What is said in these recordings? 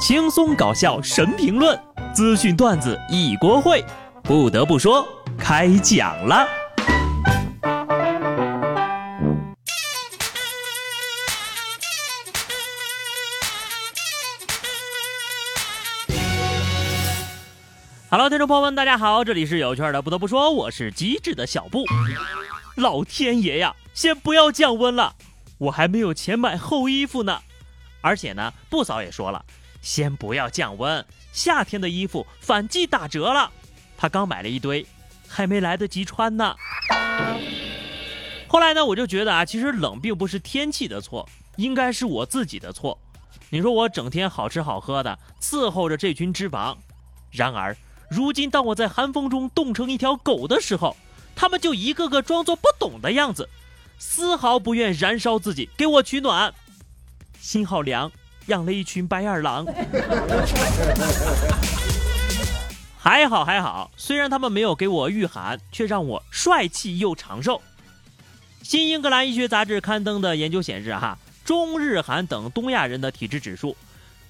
轻松搞笑神评论，资讯段子一锅烩。不得不说，开讲了。Hello，听众朋友们，大家好，这里是有趣的。不得不说，我是机智的小布。老天爷呀，先不要降温了，我还没有钱买厚衣服呢。而且呢，布嫂也说了，先不要降温，夏天的衣服反季打折了。他刚买了一堆，还没来得及穿呢。后来呢，我就觉得啊，其实冷并不是天气的错，应该是我自己的错。你说我整天好吃好喝的伺候着这群脂肪，然而如今当我在寒风中冻成一条狗的时候，他们就一个个装作不懂的样子，丝毫不愿燃烧自己给我取暖。心好凉，养了一群白眼狼。还好还好，虽然他们没有给我御寒，却让我帅气又长寿。新英格兰医学杂志刊登的研究显示，哈，中日韩等东亚人的体质指数，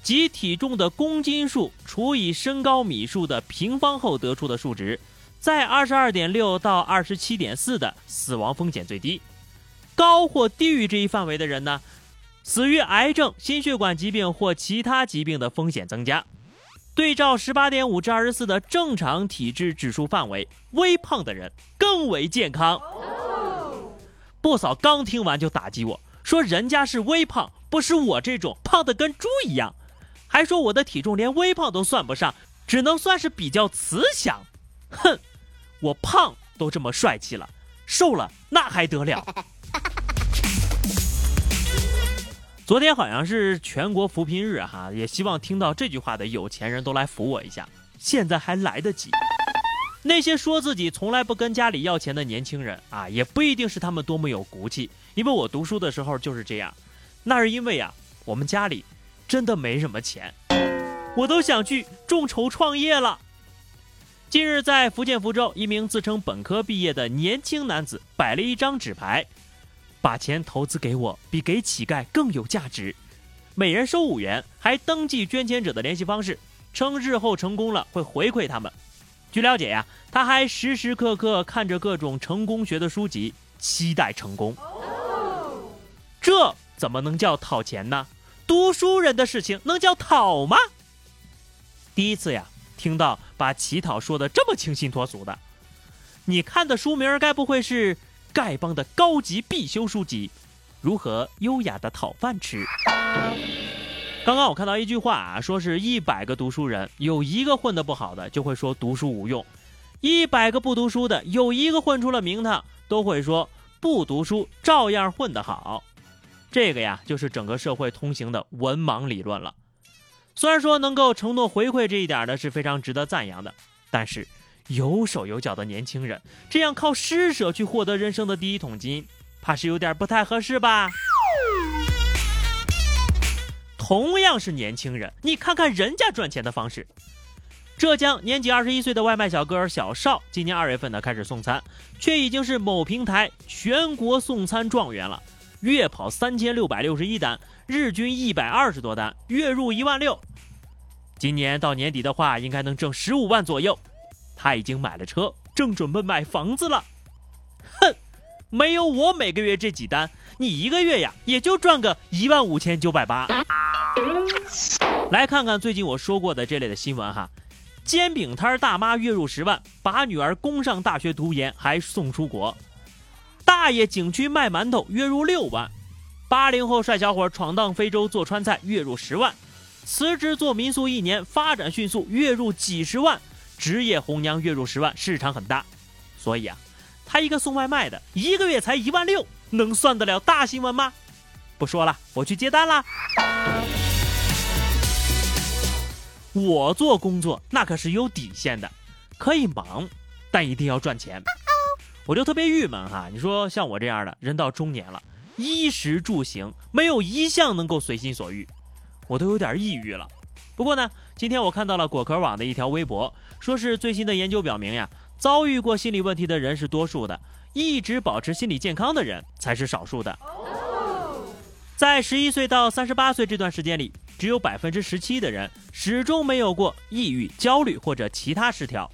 即体重的公斤数除以身高米数的平方后得出的数值，在二十二点六到二十七点四的死亡风险最低。高或低于这一范围的人呢？死于癌症、心血管疾病或其他疾病的风险增加。对照十八点五至二十四的正常体质指数范围，微胖的人更为健康。不嫂刚听完就打击我说：“人家是微胖，不是我这种胖的跟猪一样。”还说我的体重连微胖都算不上，只能算是比较慈祥。哼，我胖都这么帅气了，瘦了那还得了？昨天好像是全国扶贫日哈，也希望听到这句话的有钱人都来扶我一下，现在还来得及。那些说自己从来不跟家里要钱的年轻人啊，也不一定是他们多么有骨气，因为我读书的时候就是这样。那是因为呀，我们家里真的没什么钱，我都想去众筹创业了。近日在福建福州，一名自称本科毕业的年轻男子摆了一张纸牌。把钱投资给我，比给乞丐更有价值。每人收五元，还登记捐钱者的联系方式，称日后成功了会回馈他们。据了解呀，他还时时刻刻看着各种成功学的书籍，期待成功。这怎么能叫讨钱呢？读书人的事情能叫讨吗？第一次呀，听到把乞讨说的这么清新脱俗的。你看的书名该不会是？丐帮的高级必修书籍，如何优雅的讨饭吃？刚刚我看到一句话啊，说是一百个读书人，有一个混得不好的，就会说读书无用；一百个不读书的，有一个混出了名堂，都会说不读书照样混得好。这个呀，就是整个社会通行的文盲理论了。虽然说能够承诺回馈这一点呢，是非常值得赞扬的，但是。有手有脚的年轻人，这样靠施舍去获得人生的第一桶金，怕是有点不太合适吧？同样是年轻人，你看看人家赚钱的方式。浙江年仅二十一岁的外卖小哥小邵，今年二月份呢开始送餐，却已经是某平台全国送餐状元了，月跑三千六百六十一单，日均一百二十多单，月入一万六。今年到年底的话，应该能挣十五万左右。他已经买了车，正准备买房子了。哼，没有我每个月这几单，你一个月呀也就赚个一万五千九百八。来看看最近我说过的这类的新闻哈，煎饼摊大妈月入十万，把女儿供上大学读研还送出国；大爷景区卖馒头月入六万；八零后帅小伙闯荡非洲做川菜月入十万；辞职做民宿一年发展迅速，月入几十万。职业红娘月入十万，市场很大，所以啊，他一个送外卖的，一个月才一万六，能算得了大新闻吗？不说了，我去接单啦。我做工作那可是有底线的，可以忙，但一定要赚钱。我就特别郁闷哈，你说像我这样的人到中年了，衣食住行没有一项能够随心所欲，我都有点抑郁了。不过呢，今天我看到了果壳网的一条微博，说是最新的研究表明呀，遭遇过心理问题的人是多数的，一直保持心理健康的人才是少数的。在十一岁到三十八岁这段时间里，只有百分之十七的人始终没有过抑郁、焦虑或者其他失调，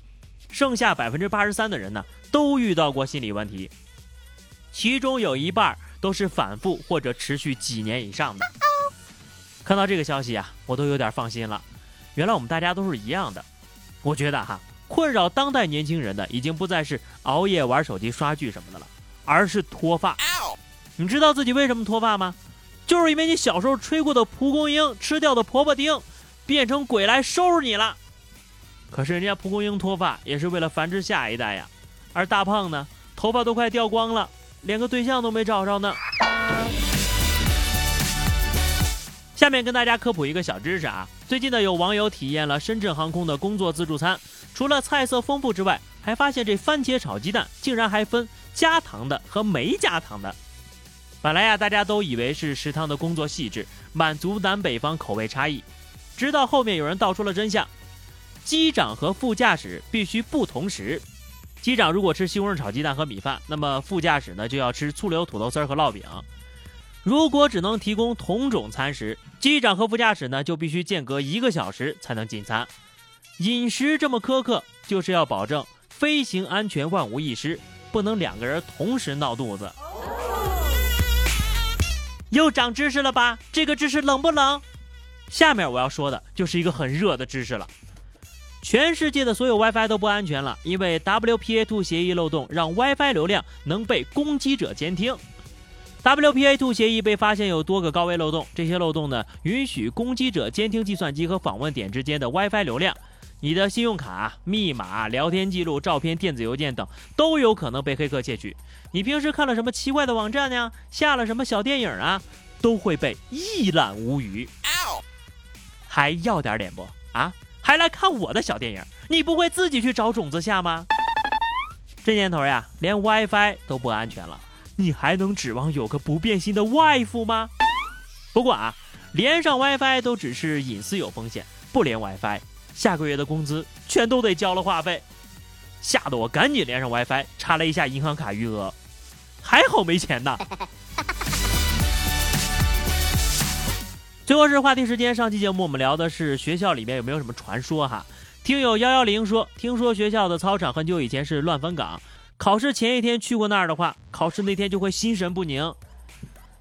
剩下百分之八十三的人呢，都遇到过心理问题，其中有一半都是反复或者持续几年以上的。看到这个消息啊，我都有点放心了。原来我们大家都是一样的。我觉得哈，困扰当代年轻人的已经不再是熬夜玩手机、刷剧什么的了，而是脱发。你知道自己为什么脱发吗？就是因为你小时候吹过的蒲公英吃掉的婆婆丁，变成鬼来收拾你了。可是人家蒲公英脱发也是为了繁殖下一代呀，而大胖呢，头发都快掉光了，连个对象都没找着呢。下面跟大家科普一个小知识啊，最近呢有网友体验了深圳航空的工作自助餐，除了菜色丰富之外，还发现这番茄炒鸡蛋竟然还分加糖的和没加糖的。本来呀，大家都以为是食堂的工作细致，满足南北方口味差异。直到后面有人道出了真相：机长和副驾驶必须不同时。机长如果吃西红柿炒鸡蛋和米饭，那么副驾驶呢就要吃醋溜土豆丝和烙饼。如果只能提供同种餐食，机长和副驾驶呢就必须间隔一个小时才能进餐。饮食这么苛刻，就是要保证飞行安全万无一失，不能两个人同时闹肚子。又长知识了吧？这个知识冷不冷？下面我要说的就是一个很热的知识了。全世界的所有 WiFi 都不安全了，因为 WPA2 协议漏洞让 WiFi 流量能被攻击者监听。WPA2 协议被发现有多个高危漏洞，这些漏洞呢，允许攻击者监听计算机和访问点之间的 WiFi 流量。你的信用卡、密码、聊天记录、照片、电子邮件等都有可能被黑客窃取。你平时看了什么奇怪的网站呢？下了什么小电影啊？都会被一览无余。还要点脸不？啊？还来看我的小电影？你不会自己去找种子下吗？这年头呀，连 WiFi 都不安全了，你还能指望有个不变心的 wife 吗？不过啊，连上 WiFi 都只是隐私有风险，不连 WiFi。下个月的工资全都得交了话费，吓得我赶紧连上 WiFi，查了一下银行卡余额，还好没钱呢。最后是话题时间，上期节目我们聊的是学校里面有没有什么传说哈？听友幺幺零说，听说学校的操场很久以前是乱坟岗，考试前一天去过那儿的话，考试那天就会心神不宁。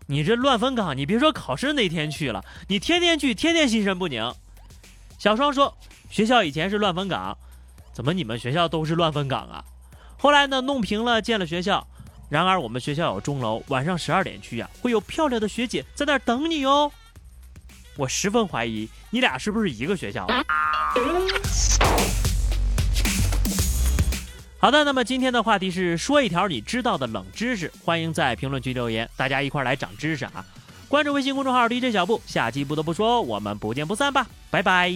你这乱坟岗，你别说考试那天去了，你天天去，天天心神不宁。小双说。学校以前是乱坟岗，怎么你们学校都是乱坟岗啊？后来呢，弄平了，建了学校。然而我们学校有钟楼，晚上十二点去呀，会有漂亮的学姐在那儿等你哦。我十分怀疑你俩是不是一个学校。好的，那么今天的话题是说一条你知道的冷知识，欢迎在评论区留言，大家一块来长知识啊！关注微信公众号 DJ 小布，下期不得不说，我们不见不散吧，拜拜。